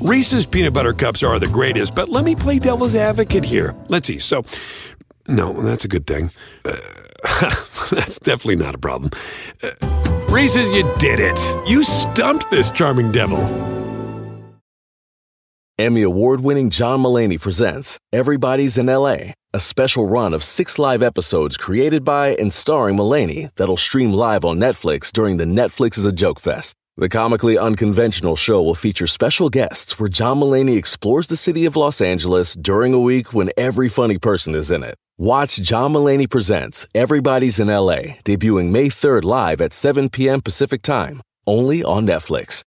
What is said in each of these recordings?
Reese's peanut butter cups are the greatest, but let me play devil's advocate here. Let's see. So, no, that's a good thing. Uh, that's definitely not a problem. Uh, Reese's, you did it. You stumped this charming devil. Emmy award winning John Mullaney presents Everybody's in LA, a special run of six live episodes created by and starring Mullaney that'll stream live on Netflix during the Netflix is a Joke Fest. The comically unconventional show will feature special guests where John Mullaney explores the city of Los Angeles during a week when every funny person is in it. Watch John Mullaney Presents Everybody's in LA, debuting May 3rd live at 7 p.m. Pacific Time, only on Netflix.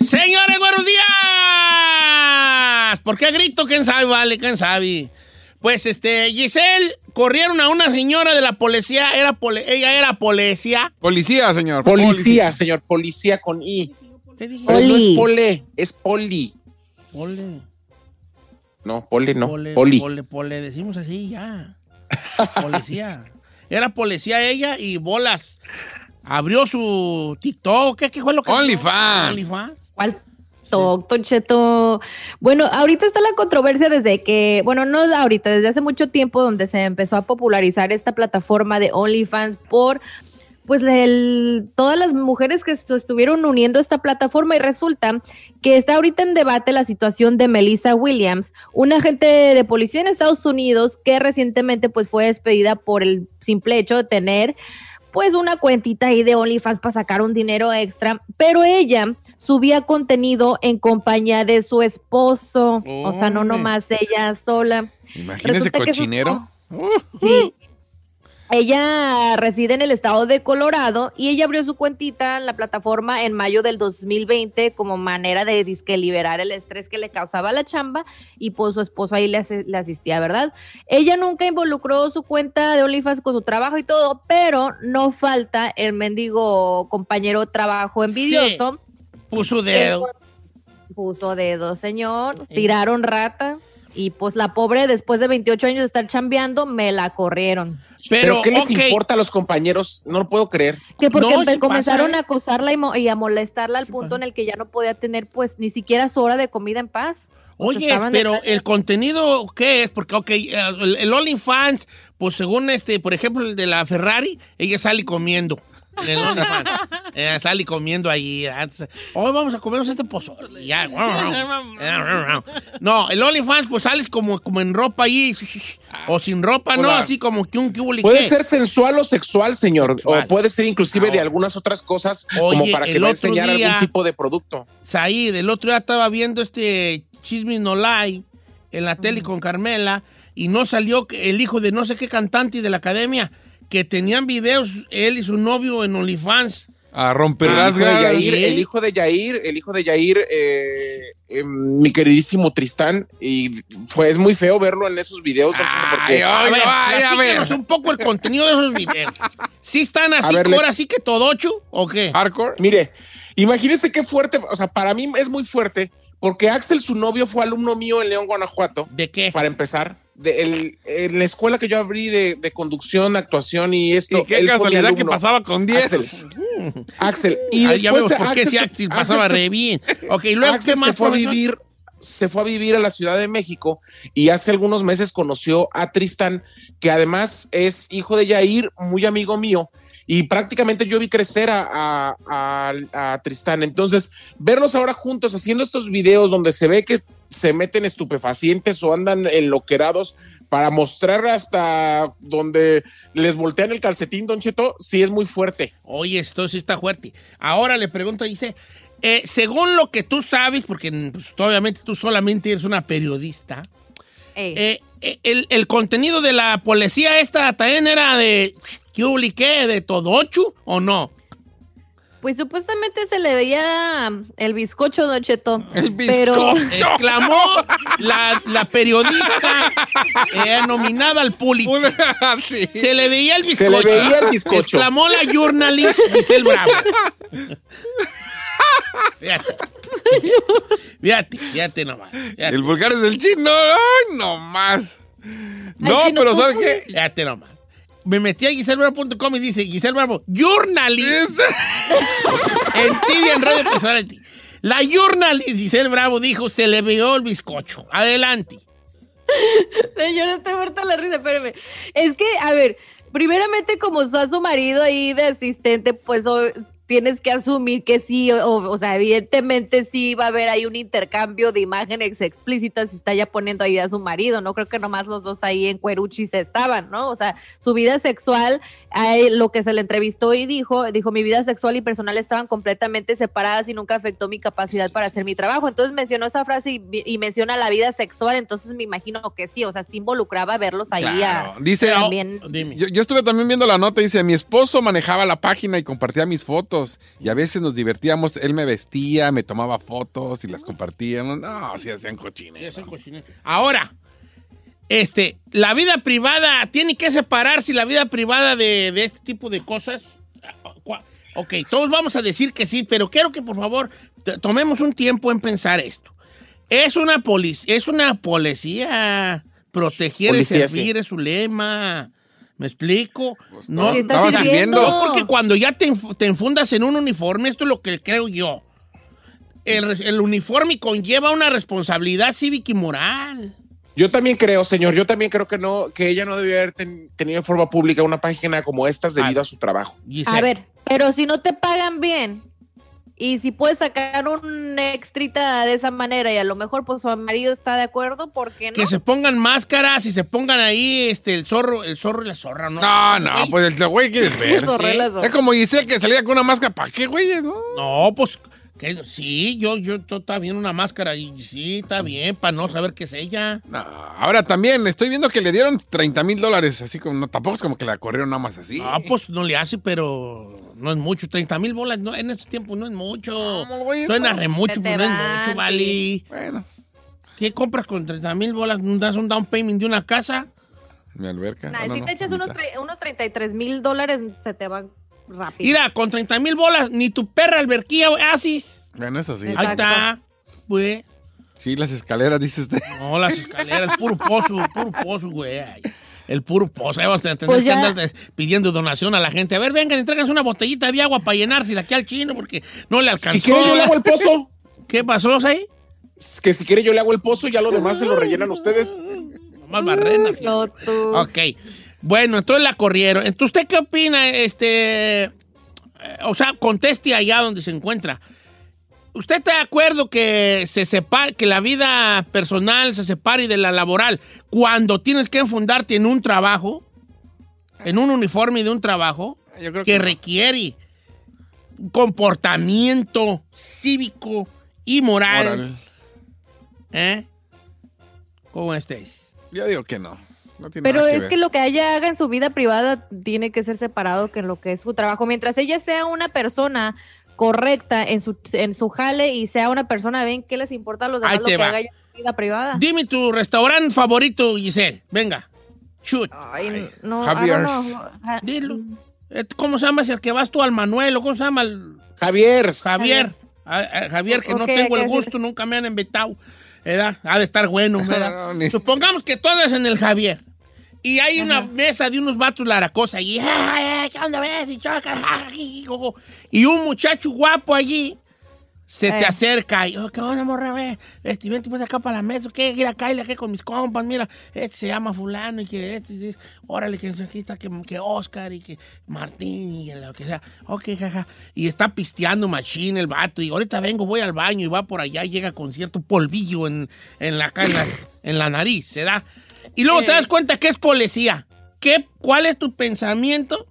Señores, buenos días. ¿Por qué grito? ¿Quién sabe? Vale, ¿quién sabe? Pues, este, Giselle, corrieron a una señora de la policía. Era ella era policía. Policía, señor. Policía, señor, policía con I. ¿Qué dije? No es pole, es poli. Pole, No, poli no, pole, poli. pole, pole, decimos así ya. Policía. Era policía ella y bolas. Abrió su TikTok. ¿Qué, qué fue lo que? OnlyFans. OnlyFans. ¿Cuál? Don Cheto. Bueno, ahorita está la controversia desde que, bueno, no ahorita, desde hace mucho tiempo donde se empezó a popularizar esta plataforma de OnlyFans por pues el- todas las mujeres que estuvieron uniendo a esta plataforma y resulta que está ahorita en debate la situación de Melissa Williams, una agente de policía en Estados Unidos que recientemente pues fue despedida por el simple hecho de tener pues una cuentita ahí de OnlyFans para sacar un dinero extra, pero ella subía contenido en compañía de su esposo, o sea, no nomás ella sola. Imagínese cochinero. Sí. Ella reside en el estado de Colorado y ella abrió su cuentita en la plataforma en mayo del 2020 como manera de disque liberar el estrés que le causaba la chamba y pues su esposo ahí le, asi- le asistía, ¿verdad? Ella nunca involucró su cuenta de OnlyFans con su trabajo y todo, pero no falta el mendigo compañero trabajo envidioso. Puso dedo. Puso dedo, señor. Tiraron rata. Y pues la pobre, después de 28 años de estar chambeando, me la corrieron. Pero, Pero, ¿qué les importa a los compañeros? No lo puedo creer. Que porque No, comenzaron pasa, a acosarla y, mo- y a molestarla al punto en el que ya no podía tener, pues, ni siquiera su hora de comida en paz. Oye, de pero el contenido, ¿qué es? Porque, ok, el, el OnlyFans, pues según este, por ejemplo, el de la Ferrari, ella sale comiendo. En el OnlyFans. Ella sale comiendo ahí. antes, Hoy vamos a comernos este pozole. Ya. No, el OnlyFans, pues sales como, como en ropa ahí. O sin ropa, ¿no? Así como que un que hubo, Puede ser sensual o sexual, señor. Sexual. O puede ser inclusive de Ahora. algunas otras cosas, Oye, como para que va a enseñar día- algún tipo de producto. Said, el otro día estaba viendo este Chisme No Lie en la tele con Carmela y no salió el hijo de no sé qué cantante de la academia que tenían videos él y su novio en OnlyFans. A romper las ganas. El hijo de Yair, el hijo de Yair, eh, eh, mi queridísimo Tristán, y fue, es muy feo verlo en esos videos. Ay, porque- ay, A ver, ay, a ver. un poco el contenido de esos videos. ¿Sí están así, ver, ahora sí que todocho o qué? Hardcore. Mire, imagínense qué fuerte, o sea, para mí es muy fuerte, porque Axel, su novio, fue alumno mío en León, Guanajuato, ¿De qué? para empezar. De el- en la escuela que yo abrí de, de conducción, actuación y esto. Y qué casualidad que pasaba con 10. Axel. Axel. Y ya vemos por qué Axel si Axel Axel pasaba se- re bien. Ok, luego, Axel ¿qué más, se fue a vivir, se fue a vivir a la Ciudad de México y hace algunos meses conoció a Tristan, que además es hijo de Yair, muy amigo mío. Y prácticamente yo vi crecer a, a- a- a Tristán. Entonces, verlos ahora juntos haciendo estos videos donde se ve que se meten estupefacientes o andan enloquerados para mostrar hasta donde les voltean el calcetín, Don Cheto, sí es muy fuerte. Oye, esto sí está fuerte. Ahora le pregunto, dice, eh, según lo que tú sabes, porque pues, obviamente tú solamente eres una periodista, eh, eh, el, el contenido de la policía esta también era de ¿qué qué? ¿De Todochu o no? Pues supuestamente se le veía el bizcocho, Don Cheto. El Pero bizcocho. Exclamó la, la periodista eh, nominada al Pulitzer. Sí. Se le veía el Se bizcocho. le veía el bizcocho. Exclamó la journalist Giselle Bravo. Fíjate. Fíjate, fíjate nomás. Fíjate, El vulgar es el chino. Ay, no más. No, Ay, pero ¿sabes qué? fíjate nomás. Me metí a giselbravo.com y dice, Giselle Bravo, journalist. en TV, en Radio Personality. La journalist Giselle Bravo dijo, se le vio el bizcocho. Adelante. Yo no estoy muerta la risa, espérame. Es que, a ver, primeramente como a su marido ahí de asistente, pues tienes que asumir que sí, o, o sea, evidentemente sí va a haber ahí un intercambio de imágenes explícitas si está ya poniendo ahí a su marido, no creo que nomás los dos ahí en cueruchis estaban, ¿no? O sea, su vida sexual, lo que se le entrevistó y dijo, dijo, mi vida sexual y personal estaban completamente separadas y nunca afectó mi capacidad para hacer mi trabajo. Entonces mencionó esa frase y, y menciona la vida sexual, entonces me imagino que sí, o sea, sí involucraba verlos ahí Claro. a- Dice, también. Dime. Yo, yo estuve también viendo la nota, dice, mi esposo manejaba la página y compartía mis fotos y a veces nos divertíamos, él me vestía, me tomaba fotos y las compartíamos. No, sí hacían Sí, cochines. ese cochinero. Ahora, este, la vida privada, tiene que separarse la vida privada de, de este tipo de cosas. Cua- Ok, todos vamos a decir que sí, pero quiero que por favor tomemos un tiempo en pensar esto. Es una policía, es una policía. Proteger Policía, y servir es su lema. ¿Me explico? no, ¿Qué estás estaba sirviendo. no, porque cuando ya te, te enfundas en un uniforme, esto es lo que creo yo. El, el uniforme conlleva una responsabilidad cívica y moral. Yo también creo, señor, yo también creo que no, que ella no debió haber ten- tenido en forma pública una página como estas debido a su trabajo. Giselle. A ver, pero si no te pagan bien y si puedes sacar un extrita de esa manera y a lo mejor pues su marido está de acuerdo, ¿por qué no? Que se pongan máscaras y se pongan ahí este, el zorro, el zorro y la zorra, ¿no? No, no, Güey. pues el güey quieres ver. Zorrelas, Es como Giselle que salía con una máscara, ¿para qué, güey? No. No, pues, que, sí, yo, yo, yo, está bien una máscara y sí, está bien, para no saber qué es ella. No, ahora también estoy viendo que le dieron 30 mil dólares, así como, no, tampoco es como que la corrieron nada más así. Ah, pues no le hace, pero no es mucho. 30 mil bolas no, en estos tiempos no es mucho. Suena re mucho, pero no es mucho, sí. vale. Bueno, ¿Qué compras con 30 mil bolas? ¿Das un down payment de una casa? mi alberca. Nah, Ah, no, si no, te echas unos, unos 33 mil dólares, se te van rápido. Mira, con 30 mil bolas, ni tu perra alberquía haces. Bueno, eso sí. Ahí está. Pues, Sí, las escaleras, dice usted. no, las escaleras, puro pozo, puro pozo, güey. El puro pozo. Ahí vamos a tener Pues que andar pidiendo donación a la gente. A ver, vengan, entréganse una botellita de agua para llenársela aquí al chino porque no le alcanzó. Si quiere yo le hago el pozo, ¿Qué pasó, ahí? que si quiere yo le hago el pozo y ya lo demás se lo rellenan ustedes. Más barrenas. Tú. Ok. Bueno, entonces la corrieron. Entonces, ¿usted qué opina? Este, eh, o sea, conteste allá donde se encuentra. ¿Usted está de acuerdo que se separe, que la vida personal se separe de la laboral cuando tienes que enfundarte en un trabajo, en un uniforme de un trabajo Yo creo que que no. requiere un comportamiento cívico y moral? ¿Eh? ¿Cómo estáis? Yo digo que no. No tiene Pero que es que lo que ella haga en su vida privada tiene que ser separado que en lo que es su trabajo. Mientras ella sea una persona correcta en su, en su jale y sea una persona, ven qué les importa a los demás Ahí lo te que va. haga ella en su vida privada. Dime tu restaurante favorito, Giselle. Venga. Shoot. Ay, no, Javier's. I don't know. Ja- Dilo. Eh, ¿Cómo se llama? Si el que vas tú al Manuel, o ¿cómo se llama? El Javier, Javier. Ah, ah, Javier, que no tengo el gusto, nunca me han invitado. ¿Verdad? Ha de estar bueno, ¿verdad? No, ni- Supongamos que todo es en el Javier. Y hay una mesa de unos vatos laracosa allí. ¡Ay, ay, ¿Qué onda ves? Y choca. Y un muchacho guapo allí se te Eh. acerca y, oh, ¿qué onda, morra, ve? Este, vente pues acá para la mesa, ¿qué? Mira, cállate aquí con mis compas, mira, este se llama fulano y que este, este, órale, que aquí está, que, que Oscar y que Martín y lo que sea. Ok, jaja. Y está pisteando machine el vato y ahorita vengo, voy al baño y va por allá y llega con cierto polvillo en, en la, acá en la, en la nariz, ¿se da? Y luego te das cuenta que es policía. ¿Qué, ¿Cuál es tu pensamiento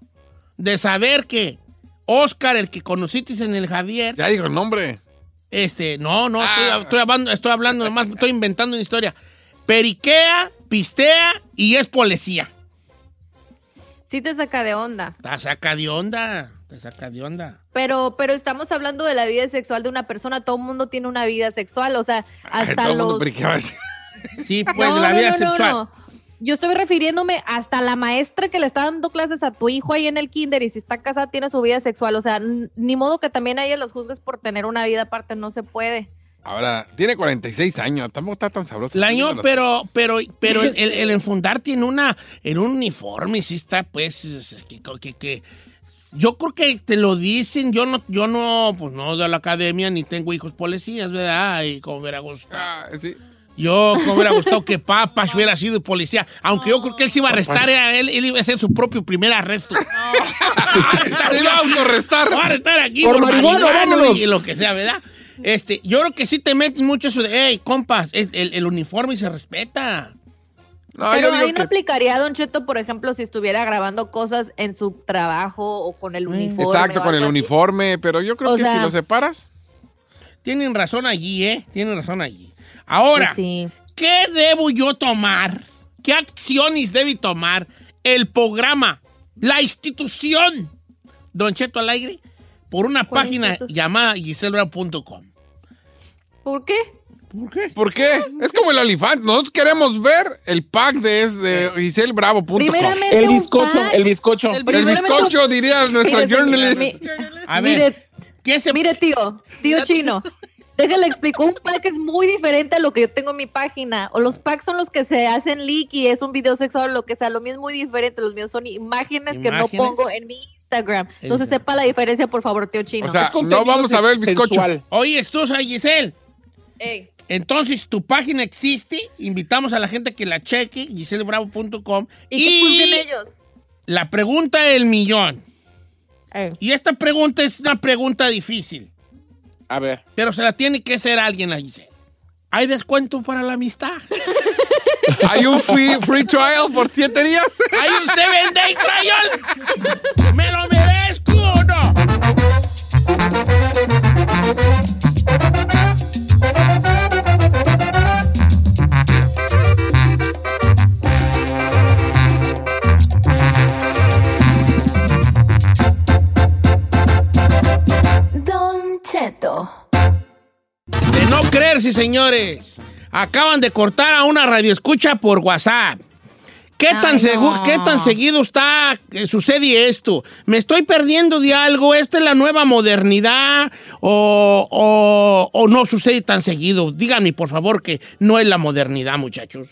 de saber que Oscar, el que conociste en el Javier, Ya digo el nombre. este, no, no, Ah. estoy, estoy hablando, estoy hablando nomás, estoy inventando una historia. Periquea, pistea y es policía. Sí te saca de onda. Te saca de onda, te saca de onda. Pero, pero estamos hablando de la vida sexual de una persona. Todo el mundo tiene una vida sexual. O sea, Ay, hasta todo el mundo los. periqueaba así. Sí, pues No, la no, vida no, no, sexual. no. Yo estoy refiriéndome hasta la maestra que le está dando clases a tu hijo ahí en el kinder y si está casada tiene su vida sexual. O sea, ni modo que también a ella los juzgues por tener una vida aparte, no se puede. Ahora, tiene 46 años, tampoco está tan sabroso. El año, pero, pero, pero el, el- el enfundar tiene una, en un uniforme, sí está, pues, es- que, que- que- yo creo que te lo dicen, yo no, yo no, pues no de la academia, ni tengo hijos policías, ¿verdad? Y como gustado. Ah, sí. Yo, como hubiera gustado que Papas hubiera sido policía, aunque yo creo que él se iba a arrestar, a él, él iba a hacer su propio primer arresto. Se iba a autorrestar. Voy a arrestar aquí Por marihuano, vámonos. y lo que sea, ¿verdad? Este, yo creo que sí te meten mucho eso de, hey, compas, el, el- uniforme se respeta. No, Pero ahí no que aplicaría, Don Cheto, por ejemplo, si estuviera grabando cosas en su trabajo o con el uniforme. Exacto, con el así. uniforme, pero yo creo O que si lo separas. Tienen razón allí, ¿eh? Tienen razón allí. Ahora, Pues sí. ¿qué debo yo tomar? ¿Qué acciones debe tomar el programa, la institución, Don Cheto al aire, por una ¿Cuál página llamada giselbra.com? ¿Por qué? ¿Por qué? ¿Por qué? Es como el olifante. Nosotros queremos ver el pack de, de giselbravo.com. El bizcocho, el bizcocho. El bizcocho, diría nuestra Mire, journalist. mi- A ver, Mire, ¿qué se mire, tío, tío chino. Déjale explico, un pack es muy diferente a lo que yo tengo en mi página. O los packs son los que se hacen leak y es un video sexual o lo que sea. Lo mío es muy diferente. Los míos son imágenes, que no pongo en mi Instagram. Entonces sepa la diferencia, por favor, tío chino. O sea, no vamos a ver el bizcocho. sensual. Oye, tú, Giselle. Ey, Entonces, tu página existe. Invitamos a la gente que la cheque, giselbravo.com. y que juzguen ellos. la pregunta del millón. Ey. Y esta pregunta es una pregunta difícil, A ver. pero se la tiene que hacer alguien a Giselle. ¿Hay descuento para la amistad? Hay un free, free trial por siete días. ¿Hay un Seven Day Trial? ¿Me lo merezco o no? No creerse, señores. Acaban de cortar a una radioescucha por WhatsApp. ¿Qué tan, Ay, no. ¿Qué tan seguido está, eh, sucede esto? ¿Me estoy perdiendo de algo? ¿Esta es la nueva modernidad? ¿O, o- o no sucede tan seguido? Díganme, por favor, que no es la modernidad, muchachos.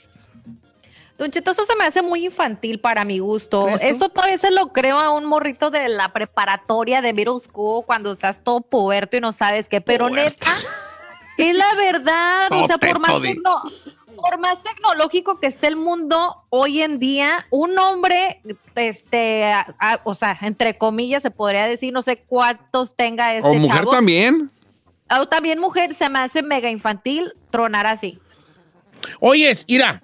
Don Cheto, eso se me hace muy infantil para mi gusto. Eso todavía se lo creo a un morrito de la preparatoria de middle school cuando estás todo puerto y no sabes qué. Pero neta, es la verdad. o sea, por más, tecno- por más tecnológico que esté el mundo hoy en día, un hombre, este, a- a- o sea, entre comillas se podría decir, no sé cuántos tenga este O mujer chavo. también. O también mujer, se me hace mega infantil tronar así. Oye, mira,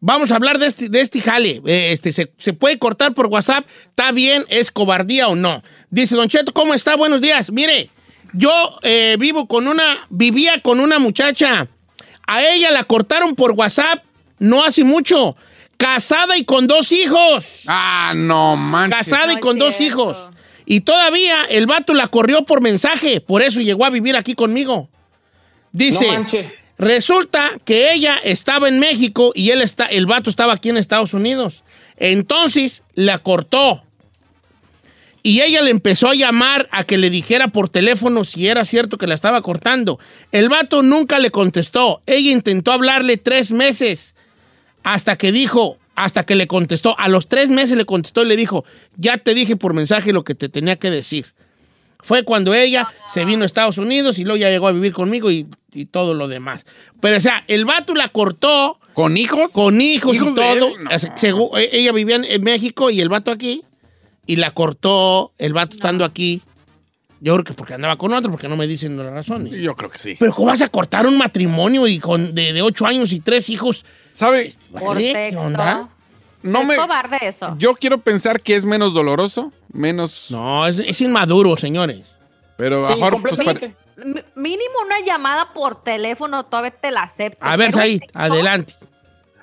vamos a hablar de este, de este jale. Eh, Este, se, se puede cortar por WhatsApp? ¿Está bien? ¿Es cobardía o no? Dice Don Cheto, ¿cómo está? Buenos días. Mire, yo eh, vivo con una, vivía con una muchacha. A ella la cortaron por WhatsApp no hace mucho. Casada y con dos hijos. Ah, no manches. Casada y con dos cierto. hijos. Y todavía el vato la corrió por mensaje. Por eso llegó a vivir aquí conmigo. Dice, No resulta que ella estaba en México y él está, el vato estaba aquí en Estados Unidos. Entonces la cortó. Y ella le empezó a llamar a que le dijera por teléfono si era cierto que la estaba cortando. El vato nunca le contestó. Ella intentó hablarle tres meses hasta que dijo, hasta que le contestó. A los tres meses le contestó y le dijo, ya te dije por mensaje lo que te tenía que decir. Fue cuando ella se vino a Estados Unidos y luego ya llegó a vivir conmigo y, y todo lo demás. Pero, o sea, el vato la cortó ¿Con hijos? con hijos, ¿Hijos y todo. No. E- ella vivía en, en México y el vato aquí. Y la cortó el vato estando aquí. Yo creo que porque andaba con otro, porque no me dicen las razones. Yo creo que sí. Pero ¿cómo vas a cortar un matrimonio y con, de, de ocho años y tres hijos? ¿Sabe? Por ¿Vale? ¿Qué onda? No es me. cobarde eso. Yo quiero pensar que es menos doloroso, menos. No, es, es inmaduro, señores. Pero Sí, mejor. pues, completamente. M- mínimo una llamada por teléfono, todavía te la acepto. A ver, ahí, adelante.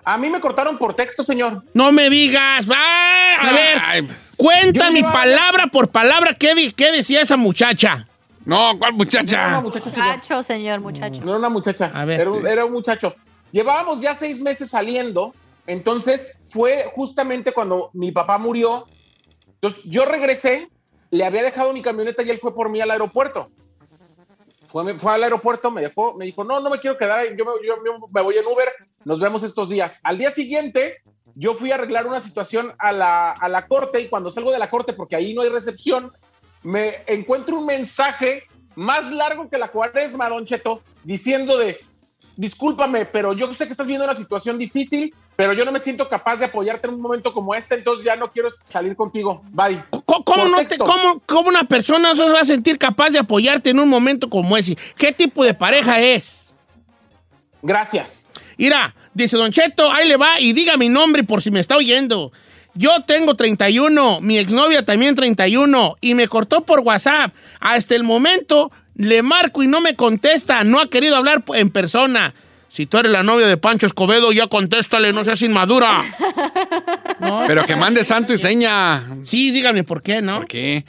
A mí me cortaron por texto, señor. No me digas. ¡Ah! A ver, Ay, pues, cuenta mi palabra por palabra. ¿Qué, di- qué decía esa muchacha? no, ¿cuál No era muchacha? una muchacha, señor. Muchacho, señor, muchacho. No era una muchacha. A ver, era, sí. era un muchacho. Llevábamos ya seis meses saliendo. Entonces fue justamente cuando mi papá murió. Entonces yo regresé, le había dejado mi camioneta y él fue por mí al aeropuerto. Fue, al aeropuerto, me dejó, me dijo, no, no me quiero quedar, yo me, yo me voy en Uber, nos vemos estos días. Al día siguiente, yo fui a arreglar una situación a la, a la corte y cuando salgo de la corte, porque ahí no hay recepción, me encuentro un mensaje más largo que la cuaresma, Don Cheto, diciendo de, discúlpame, pero yo sé que estás viendo una situación difícil, pero yo no me siento capaz de apoyarte en un momento como este, entonces ya no quiero salir contigo. Bye. ¿Cómo, no te- cómo- cómo una persona se va a sentir capaz de apoyarte en un momento como ese? ¿Qué tipo de pareja es? Gracias. Mira, dice Don Cheto, ahí le va y diga mi nombre por si me está oyendo. Yo tengo 31, mi exnovia también 31 y me cortó por WhatsApp. Hasta el momento le marco y no me contesta, no ha querido hablar en persona. Si tú eres la novia de Pancho Escobedo, ya contéstale, no seas inmadura. No, Pero que mande santo y seña. Sí, dígame por qué, ¿no? ¿Por qué?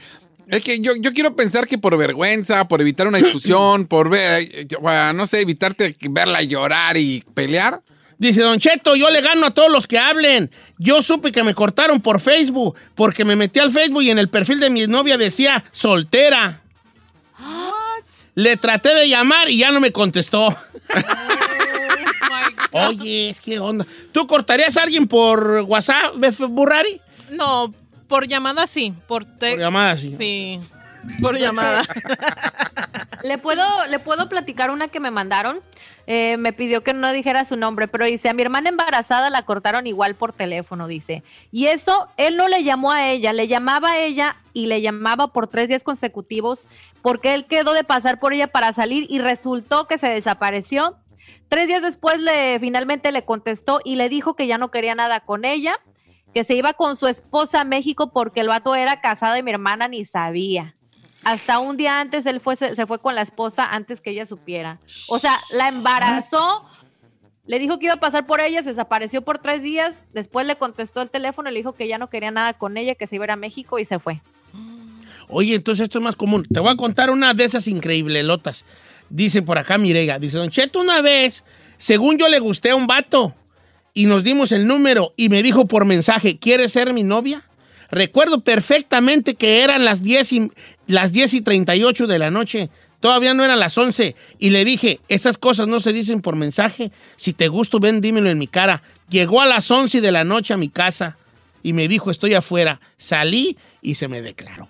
Es que yo, yo quiero pensar que por vergüenza, por evitar una discusión, por ver, eh, no sé, evitarte verla llorar y pelear. Dice Don Cheto, yo le gano a todos los que hablen. Yo supe que me cortaron por Facebook porque me metí al Facebook y en el perfil de mi novia decía soltera. Le traté de llamar y ya no me contestó. Oye, es que onda. ¿Tú cortarías a alguien por WhatsApp, Burrari? No, por llamada sí. Por, te- Por llamada, sí. Sí, por llamada. ¿Le puedo, ¿Le puedo platicar una que me mandaron? Eh, me pidió que no dijera su nombre, pero dice, a mi hermana embarazada la cortaron igual por teléfono, dice. Y eso, él no le llamó a ella, le llamaba a ella y le llamaba por tres días consecutivos porque él quedó de pasar por ella para salir y resultó que se desapareció. Tres días después le finalmente le contestó y le dijo que ya no quería nada con ella, que se iba con su esposa a México porque el vato era casado y mi hermana ni sabía. Hasta un día antes él fue, se, fue con la esposa antes que ella supiera. O sea, la embarazó, le dijo que iba a pasar por ella, se desapareció por tres días, después le contestó el teléfono le dijo que ya no quería nada con ella, que se iba a ir a México y se fue. Oye, entonces esto es más común. Te voy a contar una de esas increíblelotas. Dice por acá Mirega, dice, Don Cheto, una vez, según yo le gusté a un vato y nos dimos el número y me dijo por mensaje, ¿quieres ser mi novia? Recuerdo perfectamente que eran las 10 y, las 10 y 38 de la noche. Todavía no eran las 11. Y le dije, esas cosas no se dicen por mensaje. Si te gusto, ven, dímelo en mi cara. Llegó a las 11 de la noche a mi casa y me dijo, estoy afuera. Salí y se me declaró.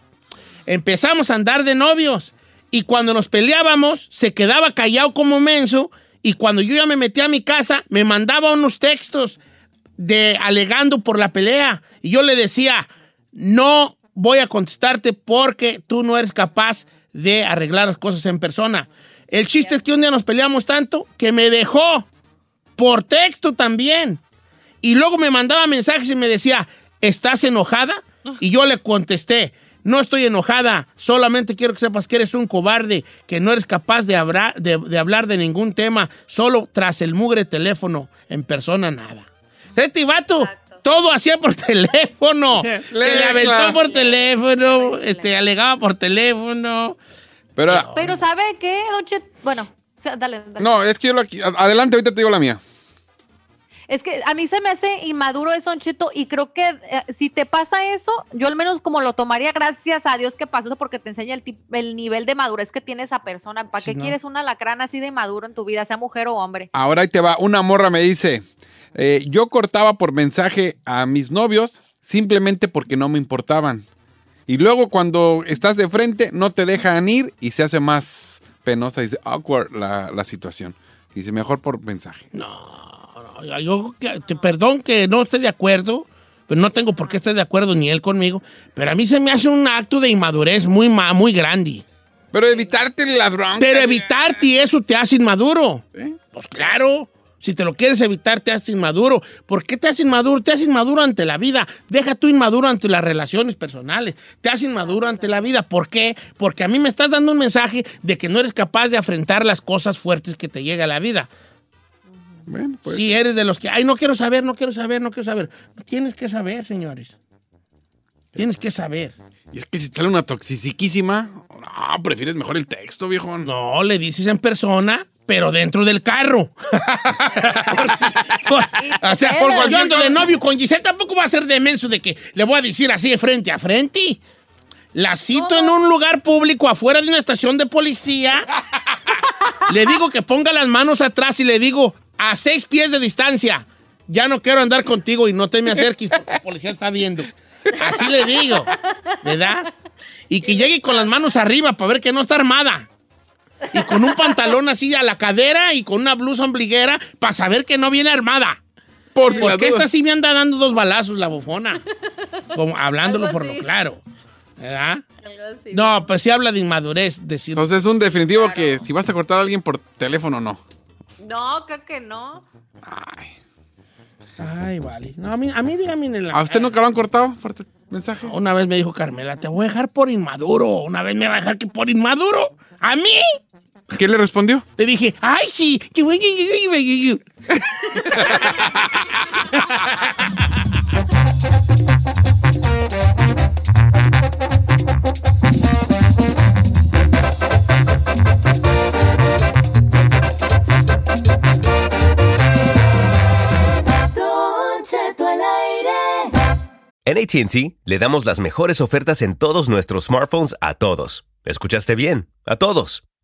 Empezamos a andar de novios y cuando nos peleábamos se quedaba callado como menso y cuando yo ya me metí a mi casa me mandaba unos textos de alegando por la pelea y yo le decía, no voy a contestarte porque tú no eres capaz de arreglar las cosas en persona. El chiste es que un día nos peleamos tanto que me dejó por texto también. Y luego me mandaba mensajes y me decía, ¿estás enojada? Y yo le contesté, no estoy enojada, solamente quiero que sepas que eres un cobarde, que no eres capaz de hablar de, de hablar de ningún tema, solo tras el mugre teléfono, en persona nada. Este vato, todo hacía por teléfono. Se le Lecla. aventó por teléfono, este, alegaba por teléfono. Pero, Pero ¿sabe qué? Bueno, dale, dale. no, es que yo lo aquí. Adelante, ahorita te digo la mía. Es que a mí se me hace inmaduro eso, Don Cheto, y creo que eh, si te pasa eso, yo al menos como lo tomaría, gracias a Dios que pasó eso, porque te enseña el, nivel de madurez que tiene esa persona. ¿Para Sí, qué ¿no? quieres una lacrana así de maduro en tu vida, sea mujer o hombre? Ahora ahí te va. Una morra me dice: eh, Yo cortaba por mensaje a mis novios simplemente porque no me importaban. Y luego cuando estás de frente, no te dejan ir y se hace más penosa. Dice, awkward la, la situación. Dice, mejor por mensaje. Oiga, Yo, perdón que no esté de acuerdo, pero no tengo por qué estar de acuerdo ni él conmigo, pero a mí se me hace un acto de inmadurez muy, muy grande. Pero evitarte las broncas. Pero evitarte eso te hace inmaduro. ¿Eh? Pues claro, si te lo quieres evitar te hace inmaduro. ¿Por qué te hace inmaduro? Te hace inmaduro ante la vida. Deja tú inmaduro ante las relaciones personales. Te hace inmaduro ante la vida. ¿Por qué? Porque a mí me estás dando un mensaje de que no eres capaz de afrontar las cosas fuertes que te llega a la vida. Bueno, pues. Si eres de los que, ay, no quiero saber, no quiero saber, no quiero saber. Tienes que saber, señores. Tienes que saber. Y es que si sale una toxiciquísima, no, prefieres mejor el texto, viejo. No, le dices en persona, pero dentro del carro. Por si- por- o sea, por yo ando de novio con Giselle, tampoco va a ser de menso de que le voy a decir así de frente a frente. La cito en un lugar público afuera de una estación de policía. le digo que ponga las manos atrás y le digo a seis pies de distancia. Ya no quiero andar contigo y no te me acerques porque la policía está viendo. Así le digo, ¿verdad? Y que llegue con las manos arriba para ver que no está armada. Y con un pantalón así a la cadera y con una blusa ombliguera para saber que no viene armada. Por Porque esta sí me anda dando dos balazos la bufona. Como hablándolo por lo claro. ¿Verdad? No, pues sí habla de inmadurez. Decir, Entonces es un definitivo que si vas a cortar a alguien por teléfono, no. No, creo que no. Ay, vale. No, a mí, a mí dígame en la ¿A usted nunca lo han cortado por mensaje? Una vez me dijo Carmela, te voy a dejar por inmaduro. Una vez me va a dejar que por inmaduro. ¿A mí? ¿Qué le respondió? Le dije, ay, sí. En ATT le damos las mejores ofertas en todos nuestros smartphones a todos. ¿Escuchaste bien? A todos.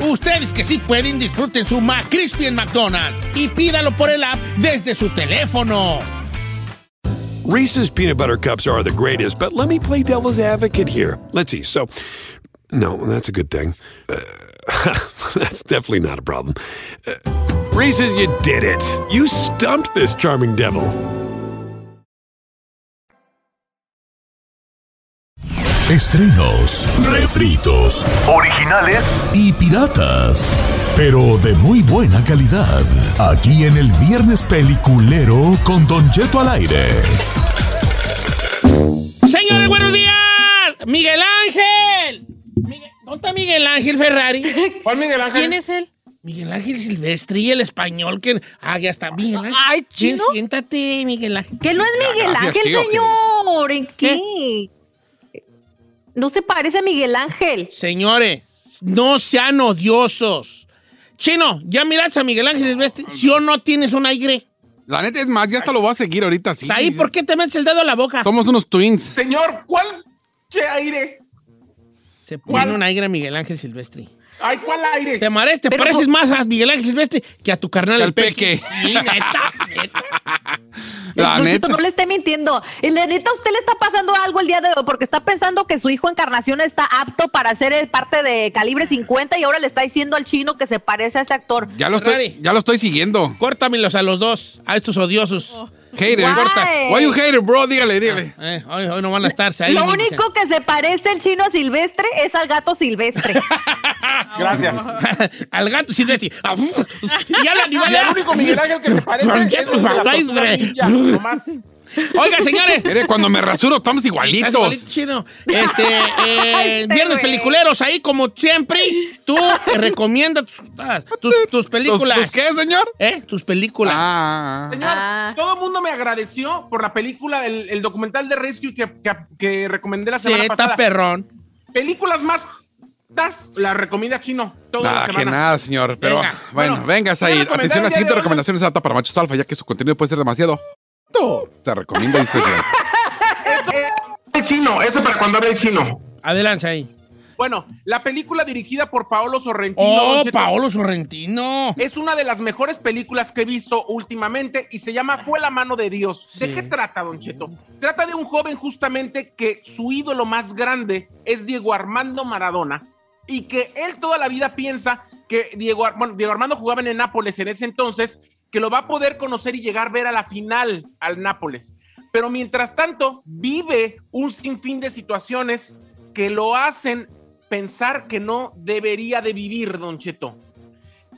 Ustedes que sí pueden, disfruten su McCrispy en McDonald's y pídalo por el app desde su teléfono. Reese's peanut butter cups are the greatest, but let me play devil's advocate here. Let's see. So, no, that's a good thing. Uh, that's definitely not a problem. Uh, Reese's, you did it. You stumped this charming devil. Estrenos, refritos, originales y piratas, pero de muy buena calidad. Aquí en el Viernes Peliculero con Don Cheto al aire. Señores, buenos días. Miguel Ángel. Miguel- ¿Dónde está Miguel Ángel Ferrari? ¿Cuál Miguel Ángel? ¿Quién es él? Miguel Ángel Silvestri, el español que... Ah, ya está. Miguel Ángel. Ay, chino. siéntate, Miguel Ángel. Que no es Miguel gracias, Ángel, tío, señor. ¿En qué? No se parece a Miguel Ángel. Señores, no sean odiosos. Chino, ¿ya miraste a Miguel Ángel Silvestre? Si o no tienes un aire. La neta es más, ya hasta lo voy a seguir ahorita. Sí. Ahí, ¿por qué te metes el dedo a la boca? Somos unos twins. Señor, ¿cuál che aire? Se pone un aire a Miguel Ángel Silvestre. Ay, ¿cuál aire? Te, mares- te Pero pareces no- más a Miguel Ángel Silvestre que a tu carnal el al Peque. Sí, neta, neta. La neta. no le esté mintiendo. Y la neta, a usted le está pasando algo el día de hoy porque está pensando que su hijo Encarnación está apto para ser parte de calibre 50 y ahora le está diciendo al chino que se parece a ese actor. Ya lo estoy, ya lo estoy siguiendo. Córtamelos a los dos, a estos odiosos. Hater. Guay. cortas. Why you hater, bro? Dígale, dígale. Eh, hoy, hoy no van a estar ahí. Lo ni- único que se parece el chino Silvestre es al gato Silvestre. Gracias. Al gato silvestre. y al animal. Y el único Miguel Ángel que se parece es el ninja, nomás. Oiga, señores. Mire, cuando me rasuro estamos igualito, igualitos. chino. Este, eh, viernes peliculeros, ahí como siempre, tú eh, recomienda tus, ah, tus, tus ¿Tus, películas. tus qué, señor? ¿Eh? Tus películas. Ah. Señor, Ah. todo el mundo me agradeció por la película, el, el documental de Rescue que, que, que recomendé la sí, semana está pasada. perrón. Películas más La recomienda chino. Toda Nada, la que nada, señor. Pero Venga, bueno, bueno, venga, voy a Said. recomendar Atención, la siguiente recomendación es apta para machos alfa, ya que su contenido puede ser demasiado. Se recomienda discreción. El chino, eso para cuando hable el chino. Adelante ahí. Bueno, la película dirigida por Paolo Sorrentino. Oh, Paolo Sorrentino. Es una de las mejores películas que he visto últimamente y se llama Fue la mano de Dios. ¿De qué trata, Don Cheto? Trata de un joven justamente que su ídolo más grande es Diego Armando Maradona y que él toda la vida piensa que Diego, bueno, Diego Armando jugaba en el Nápoles en ese entonces, que lo va a poder conocer y llegar a ver a la final al Nápoles. Pero mientras tanto, vive un sinfín de situaciones que lo hacen pensar que no debería de vivir, Don Cheto.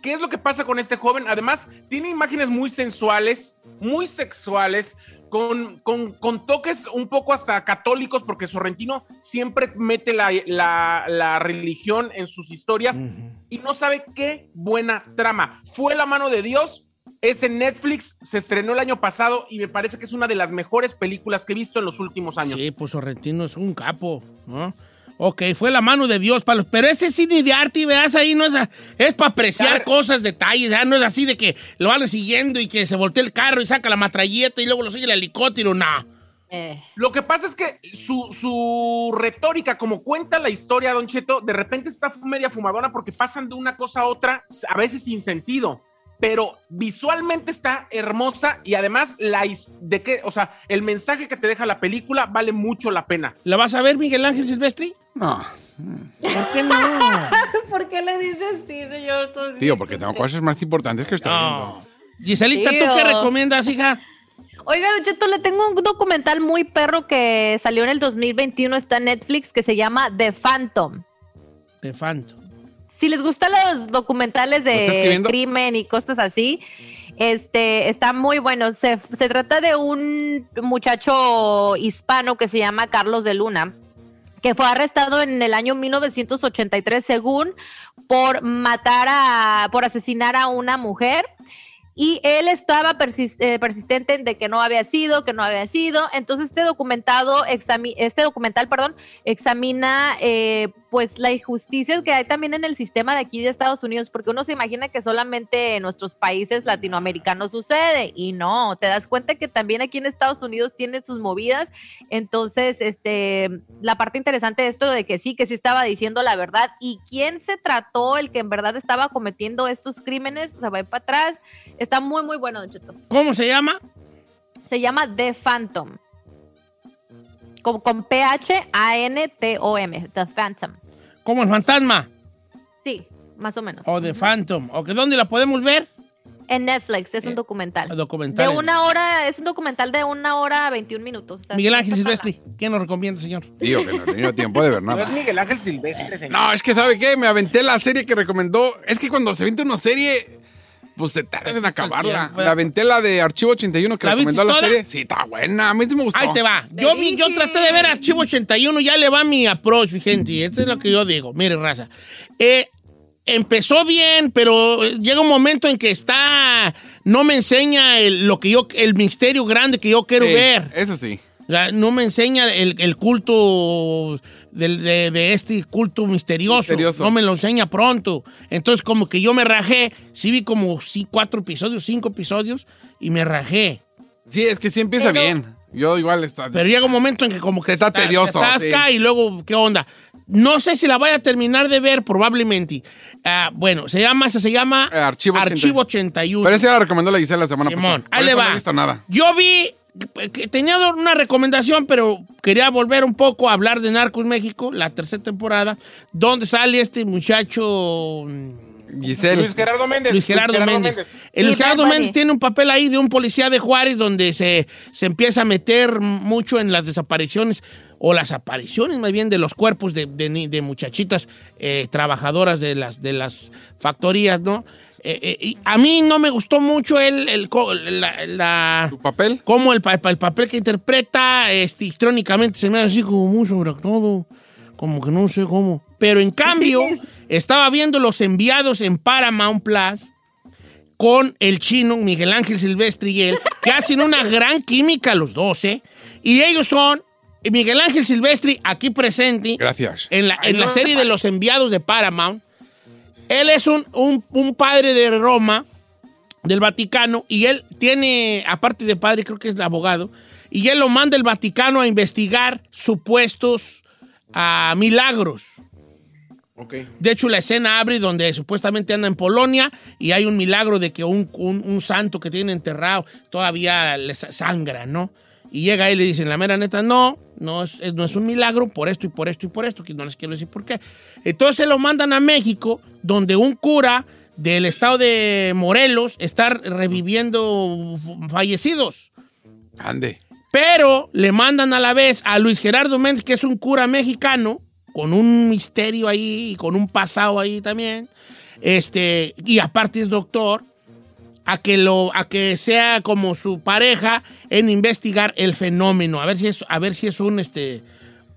¿Qué es lo que pasa con este joven? Además, tiene imágenes muy sensuales, muy sexuales, con, con- con toques un poco hasta católicos, porque Sorrentino siempre mete la, la- la religión en sus historias y no sabe qué buena trama. Fue la mano de Dios, es en Netflix, se estrenó el año pasado y me parece que es una de las mejores películas que he visto en los últimos años. Sí, pues Sorrentino es un capo, ¿no? Ok, fue la mano de Dios, para los, pero ese cine de arte, veas ahí, no es, a- es para apreciar cosas, detalles, ya no es así de que lo van siguiendo y que se voltea el carro y saca la matralleta y luego lo sigue el helicóptero, no. Lo que pasa es que su, su retórica, como cuenta la historia, Don Cheto, de repente está media fumadora porque pasan de una cosa a otra, a veces sin sentido. Pero visualmente está hermosa y además la de que, o sea, el mensaje que te deja la película vale mucho la pena. ¿La vas a ver, Miguel Ángel Silvestri? No. ¿Por qué no? ¿Por qué le dices así, señor? Tú Tío, porque tengo cosas más importantes que estoy viendo. Giselita, ¿tú Tío. qué recomiendas, hija? Oiga, Cheto, le tengo un documental muy perro que salió en el 2021, está en Netflix, que se llama The Phantom. De Phantom. Si les gustan los documentales ¿Lo está de crimen y cosas así, este está muy bueno. Se, se trata de un muchacho hispano que se llama Carlos de Luna, que fue arrestado en el año 1983, según por matar a, por asesinar a una mujer. Y él estaba eh, persistente en de que no había sido, que no había sido. Entonces este documentado, este documental, perdón, examina eh, pues la injusticia que hay también en el sistema de aquí de Estados Unidos, porque uno se imagina que solamente en nuestros países latinoamericanos sucede y no, te das cuenta que también aquí en Estados Unidos tiene sus movidas. Entonces, este, la parte interesante de esto de que sí, que sí estaba diciendo la verdad y quién se trató el que en verdad estaba cometiendo estos crímenes, se va para atrás. Está muy, muy bueno, Don Cheto. ¿Cómo se llama? Se llama The Phantom. Con, con P-H-A-N-T-O-M. The Phantom. ¿Como el fantasma? Sí, más o menos. O de Phantom. ¿O que dónde la podemos ver? En Netflix, es un documental. Eh, documental De en- una hora, es un documental de una hora 21 minutos. O sea, Miguel Ángel está Silvestri, ¿qué nos recomienda, señor? Tío, que no he tenido tiempo de ver No es nada. Miguel Ángel Silvestre, señor. No, es que ¿sabe qué? Me aventé la serie que recomendó. Es que cuando se avienta una serie, pues se tarda en acabarla. Me aventé la de Archivo 81 que ¿La recomendó la toda? serie. Sí, está buena. A mí sí me gustó. Ahí te va. Yo, vi- yo traté de ver Archivo 81, ya le va mi approach, gente. Esto es lo que yo digo. Mire, raza. Eh, empezó bien, pero eh, llega un momento en que está. No me enseña el, lo que yo, el misterio grande que yo quiero Sí, ver. Eso sí. No me enseña el, el culto de, de este culto misterioso. Misterioso. No me lo enseña pronto. Entonces, como que yo me rajé. Sí vi como cuatro episodios, cinco episodios, y me rajé. Sí, es que sí empieza Pero- bien. Yo igual está. Pero llega un momento en que como que Está te- tedioso, atasca sí. y luego, ¿qué onda? No sé si la vaya a terminar de ver, probablemente. Ah, bueno, se llama, se llama Eh, Archivo 81. 81. Pero ya la recomendó la Gisela la semana Simón, pasada. Ahí le va. No he visto nada. Yo vi tenía una recomendación, pero quería volver un poco a hablar de Narcos México, la tercera temporada, donde sale este muchacho mm, Giselle. Luis Gerardo Méndez. Luis Gerardo Méndez. El Luis Gerardo. Méndez tiene un papel ahí de un policía de Juárez donde se, se empieza a meter mucho en las desapariciones o las apariciones más bien de los cuerpos de, de muchachitas eh, trabajadoras de las, de las factorías, ¿no? Eh, eh, y a mí no me gustó mucho el, el la, la- ¿Tu papel? cómo el, el papel que interpreta este, histrónicamente se me hace así como muy sobreactuado, como que no sé cómo. Pero en cambio, estaba viendo los enviados en Paramount Plus con el chino Miguel Ángel Silvestre y él, que hacen una gran química los dos, ¿eh? Y ellos son Miguel Ángel Silvestri, aquí presente, Gracias. en la, en la serie de los enviados de Paramount, él es un, un- un padre de Roma, del Vaticano, y él tiene, aparte de padre, creo que es abogado, y él lo manda el Vaticano a investigar supuestos ah, milagros. De hecho, la escena abre donde supuestamente anda en Polonia y hay un milagro de que un, un- un santo que tiene enterrado todavía le sa- sangra, ¿no? Y llega él y le dicen, la mera neta, no, no es, no es un milagro por esto y por esto y por esto, que no les quiero decir por qué. Entonces lo mandan a México, donde un cura del estado de Morelos está reviviendo fallecidos. Ande. Pero le mandan a la vez a Luis Gerardo Méndez, que es un cura mexicano, con un misterio ahí, y con un pasado ahí también, este, y aparte es doctor, a que, lo, a que sea como su pareja en investigar el fenómeno, a ver si es, a ver si es un, este,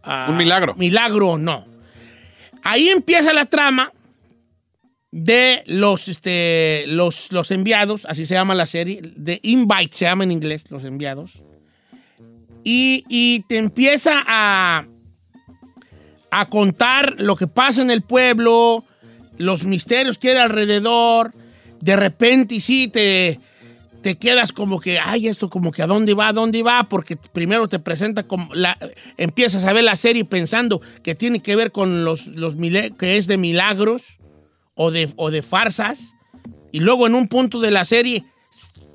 ah, Un milagro. Milagro o no. Ahí empieza la trama de los, este, los, los enviados, así se llama la serie, de Invite se llama en inglés, los enviados. Y, y te empieza a, a contar lo que pasa en el pueblo, los misterios que hay alrededor. De repente, sí, te, te quedas como que, ay, esto como que a dónde va, a dónde va, porque primero te presenta como, la, empiezas a ver la serie pensando que tiene que ver con los, los que es de milagros o de, o de farsas, y luego en un punto de la serie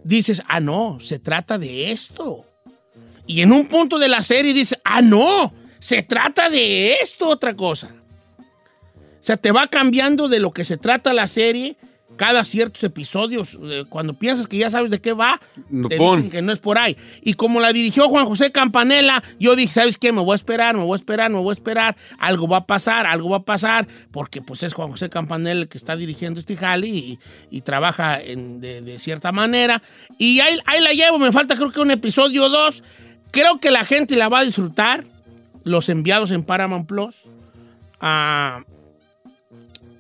dices, ah, no, se trata de esto. Y en un punto de la serie dices, ah, no, se trata de esto, otra cosa. O sea, te va cambiando de lo que se trata la serie cada ciertos episodios. Eh, Cuando piensas que ya sabes de qué va, No, te pon. dicen que no es por ahí. Y como la dirigió Juan José Campanella, yo dije, ¿sabes qué? Me voy a esperar, me voy a esperar, me voy a esperar. Algo va a pasar, algo va a pasar, porque pues es Juan José Campanella el que está dirigiendo este jale y, y trabaja en- de, de cierta manera. Y ahí, ahí la llevo, me falta creo que un episodio o dos. Creo que la gente la va a disfrutar, los enviados en Paramount Plus. Ah,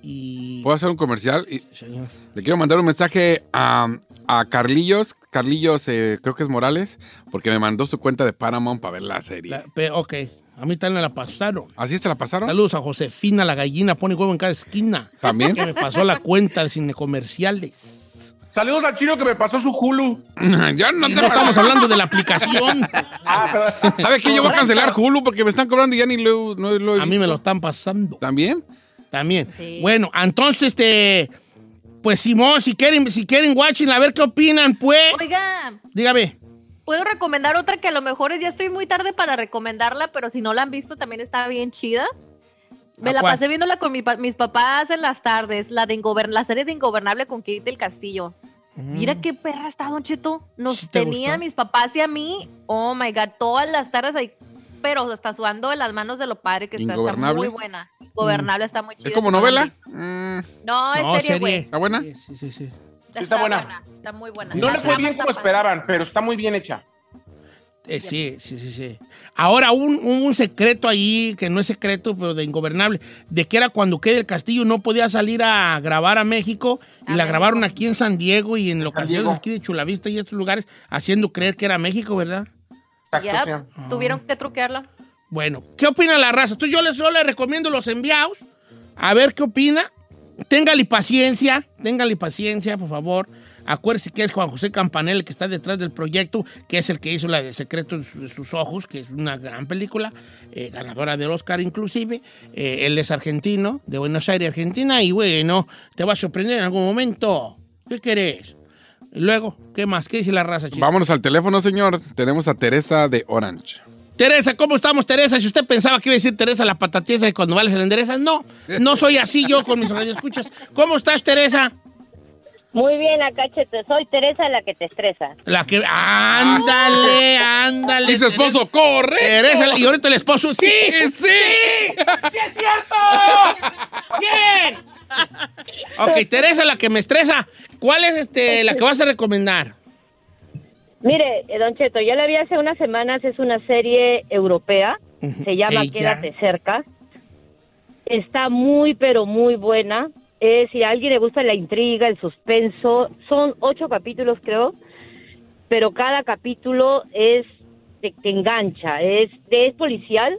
y... ¿Puedo hacer un comercial? Y Señor. le quiero mandar un mensaje a, a Carlillos. Carlillos, eh, creo que es Morales, porque me mandó su cuenta de Paramount para ver la serie. La- pe- ok, a mí también me la pasaron. ¿Así se la pasaron? Saludos a Josefina, la gallina, pone huevo en cada esquina. ¿También? Que me pasó la cuenta de cine comerciales. Saludos al chino que me pasó su Hulu. ya no te no estamos hablando de la aplicación. ¿Sabes qué? Yo voy a cancelar Hulu porque me están cobrando y ya ni lo, no lo he A mí me visto. lo están pasando. ¿También? También. Bueno, entonces, este. Pues Simón, si quieren, si quieren watching, a ver qué opinan, pues. Oiga, Dígame. puedo recomendar otra que a lo mejor ya estoy muy tarde para recomendarla, pero si no la han visto también está bien chida. Me ¿A la cuál? pasé viéndola con mi pa- mis papás en las tardes, la de la serie de Ingobernable con Kate del Castillo. Mira qué perra está, Don Cheto. Nos ¿Sí te tenía a mis papás y a mí, oh my god, todas las tardes ahí, pero hasta sudando de las manos de lo padre que está, está muy buena. Ingobernable está muy chida. ¿Es como está novela? Mm, No, es No, serie, güey. ¿Está buena? Sí, sí, sí. sí. Está, buena. buena. Está muy buena. No La le fue bien está como padre. esperaban, pero está muy bien hecha. Eh, sí, sí, sí, sí. Ahora, un, un secreto ahí, que no es secreto, pero de ingobernable, de que era cuando quede el castillo no podía salir a grabar a México y A la México. grabaron aquí en San Diego y en locaciones aquí de Chulavista y estos lugares, haciendo creer que era México, ¿verdad? Exacto, Ya, señor. tuvieron que truquearla. Bueno, ¿qué opina la raza? Entonces yo les, yo les recomiendo los enviados, a ver qué opina. Téngale paciencia, téngale paciencia, por favor. Acuérdese que es Juan José Campanella el que está detrás del proyecto, que es el que hizo la de Secreto de sus, de sus Ojos, que es una gran película, eh, ganadora del Oscar inclusive. Eh, él es argentino, de Buenos Aires, Argentina, y bueno, te va a sorprender en algún momento. ¿Qué querés? Y luego, ¿qué más? ¿Qué dice la raza, chico? Vámonos al teléfono, señor. Tenemos a Teresa de Orange. Teresa, ¿cómo estamos, Teresa? Si usted pensaba que iba a decir Teresa la patatiesa y cuando vale se la endereza, no, no soy así yo con mis radioescuchas. ¿Cómo estás, Teresa? Muy bien, acá, Cheto. Soy Teresa, la que te estresa. La que... Ándale, ándale. Y su esposo, corre. Teresa, y ahorita el esposo, ¡sí! ¡Sí! ¡Sí! ¡Sí es cierto! ¡Bien! Ok, Teresa, la que me estresa. ¿Cuál es este, la que vas a recomendar? Mire, eh, Don Cheto, ya la vi hace unas semanas. Es una serie europea. Se llama Ella. Quédate cerca. Está muy, pero muy buena. Eh, si a alguien le gusta la intriga, el suspenso, son ocho capítulos, creo. Pero cada capítulo es te, te engancha. Es, es policial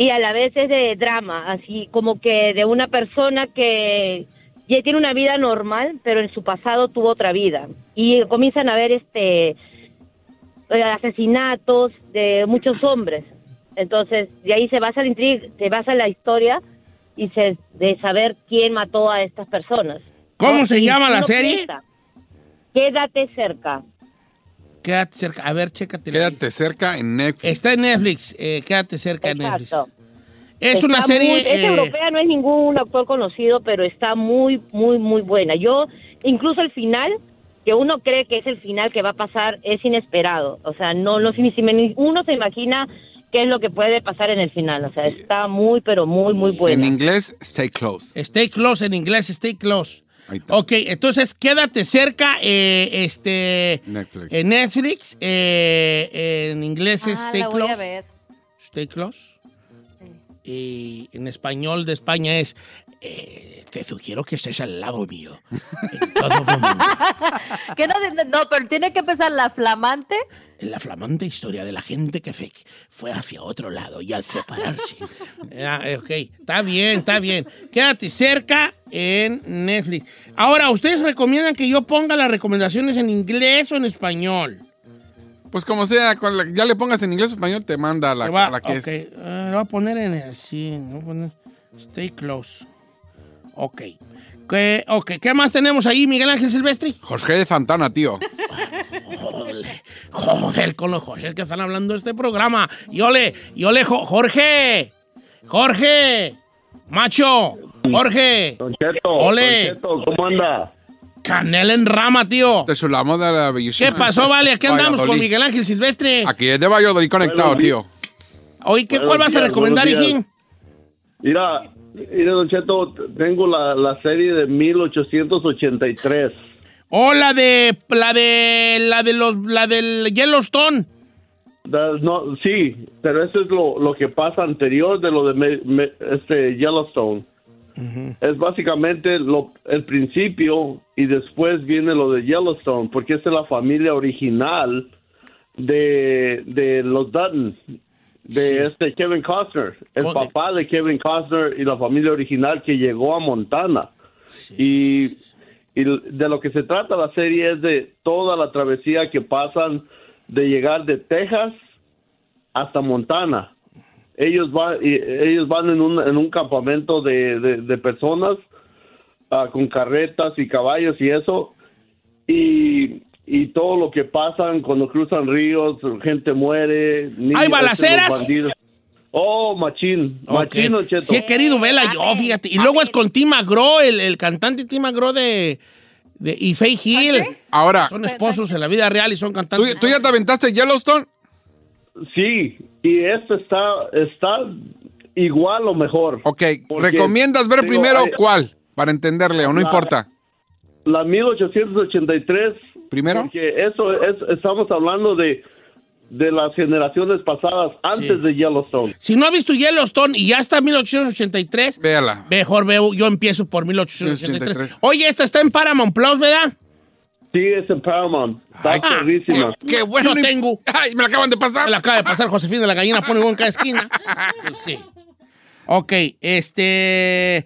y a la vez es de drama, así como que de una persona que ya tiene una vida normal, pero en su pasado tuvo otra vida. Y comienzan a ver este eh, asesinatos de muchos hombres. Entonces, de ahí se basa la intriga, se basa la historia y se de saber quién mató a estas personas. ¿Cómo se llama la serie? piensa, Quédate cerca. Quédate cerca. A ver, chécate. Quédate cerca en Netflix. Está en Netflix. eh, quédate cerca en Netflix. Exacto. Es Está una serie. muy- es eh, europea, no es ningún actor conocido, pero está muy, muy, muy buena. Yo, incluso el final, que uno cree que es el final que va a pasar, es inesperado. O sea, no, no si, si me- uno se imagina qué es lo que puede pasar en el final. O sea, está muy, pero muy, muy En buena. inglés, stay close. Stay close en inglés, stay close. Ok, entonces quédate cerca, eh, este, Netflix. en Netflix, eh, en inglés es Ah, stay la voy a close. ver. Stay close. Y en español de España es, eh, te sugiero que estés al lado mío. En todo momento. ¿Qué no, no, pero tiene que empezar la flamante. La flamante historia de la gente que fe- fue hacia otro lado y al separarse. Ah, eh, ok, está bien, está bien. Quédate cerca en Netflix. Ahora, ¿ustedes recomiendan que yo ponga las recomendaciones en inglés o en español? Pues como sea, con la- ya le pongas en inglés o español, te manda la, Te va- la que es. ah, lo voy a poner en así. voy a poner stay close. Ok. ¿Qué, ok, ¿qué más tenemos ahí, Miguel Ángel Silvestri? Jorge de Santana, tío. Joder, joder, con los José que están hablando de este programa. Y ole, y ole, Jo- Jorge, Jorge, macho, Jorge. ole. ¿cómo anda? Canela en rama, tío. Te sulamos de la bellísima. ¿Qué pasó, vale? Aquí andamos con. Miguel Ángel Silvestre. Aquí es de Valladolid conectado, Buenos tío. Oye, ¿qué, ¿cuál vas a días, recomendar, buenos días. hijín? Mira, mira, Don Cheto, tengo la, la serie de 1883. O la de, la de, la de los, la del Yellowstone. Da- No, sí, pero eso es lo, lo que pasa anterior de lo de me- me- este Yellowstone. Es básicamente lo, el principio y después viene lo de Yellowstone, porque esta es la familia original de, de los Dutton, de este Kevin Costner, el Oh, papá de Kevin Costner y la familia original que llegó a Montana. Y, y de lo que se trata la serie es de toda la travesía que pasan de llegar de Texas hasta Montana. Ellos van, y- ellos van en un, en un campamento de, de- de personas ah, con carretas y caballos y eso. Y, y todo lo que pasan cuando cruzan ríos, gente muere. niños, ¿Hay balaceras? Oh, machín, machín, Don Cheto. Sí he querido verla yo, fíjate. Y luego es con Tim McGraw, el, el cantante Tim McGraw de, de y Faye Hill. Ahora, Son esposos en la vida real y son ¿tú, cantantes. tú ya te aventaste Yellowstone? Sí, y este está, está igual o mejor. Ok, Porque, ¿recomiendas ver digo, primero hay- cuál? Para entenderle, o no La- importa. La 1883. ¿Primero? Porque eso es, estamos hablando de, de las generaciones pasadas antes de Yellowstone. Si no ha visto Yellowstone y ya está en 1883, Véala. mejor veo, yo empiezo por 1883. 1883. Oye, esta está en Paramount Plus, ¿verdad? Sí, es en Paramount. Está Ay, perrísima. Qué bueno tengo. Ay, me la acaban de pasar. Me la acaba de pasar Josefina de la gallina, pone en cada esquina. Pues sí. Ok, este.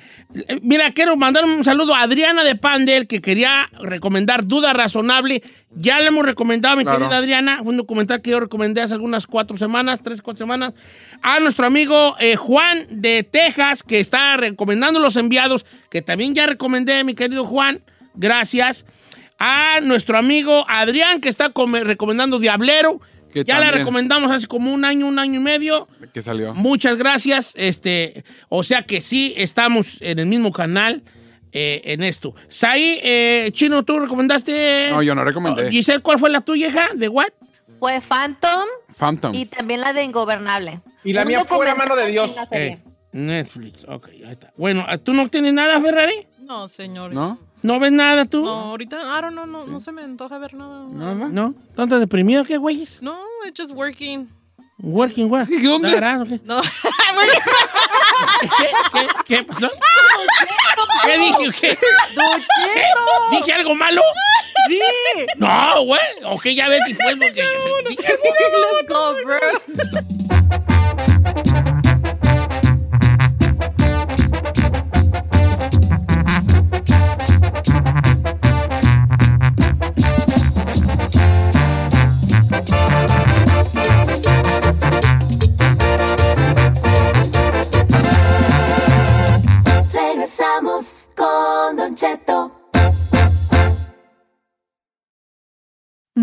Mira, quiero mandar un saludo a Adriana de Pandel, que quería recomendar Duda Razonable. Ya le hemos recomendado, mi Claro. querida Adriana. Fue un documental que yo recomendé hace algunas cuatro semanas, tres, cuatro semanas. A nuestro amigo eh, Juan de Texas, que está recomendando los enviados, que también ya recomendé, mi querido Juan. Gracias. A nuestro amigo Adrián, que está come- recomendando Diablero. Que Ya la también. recomendamos hace como un año, un año y medio. ¿Qué salió? Muchas gracias. Este, o sea que sí, estamos en el mismo canal eh, en esto. Sai, eh, Chino, ¿tú recomendaste? No, yo no recomendé. Oh, Giselle, ¿cuál fue la tuya, hija? ¿De what? Fue Phantom Phantom. y también la de Ingobernable. Y la mía, pura mano de Dios. Eh, Netflix, ok, ahí está. Bueno, ¿tú no tienes nada, Ferrari? No, señor. ¿No? ¿No ves nada tú? No, ahorita, I don't know, no, no se me antoja ver nada. ¿Nada? ¿No? ¿Tanto deprimido que, güeyes? No, it's just working. Working, what? ¿Y dónde? ¿Darás o qué? No, ¿Qué, qué, qué pasó? ¿Qué dije? ¿Qué? ¿Qué? ¿Dije algo malo? Sí. No, güey. Ok, ya vete, pues, porque... Let's go, bro.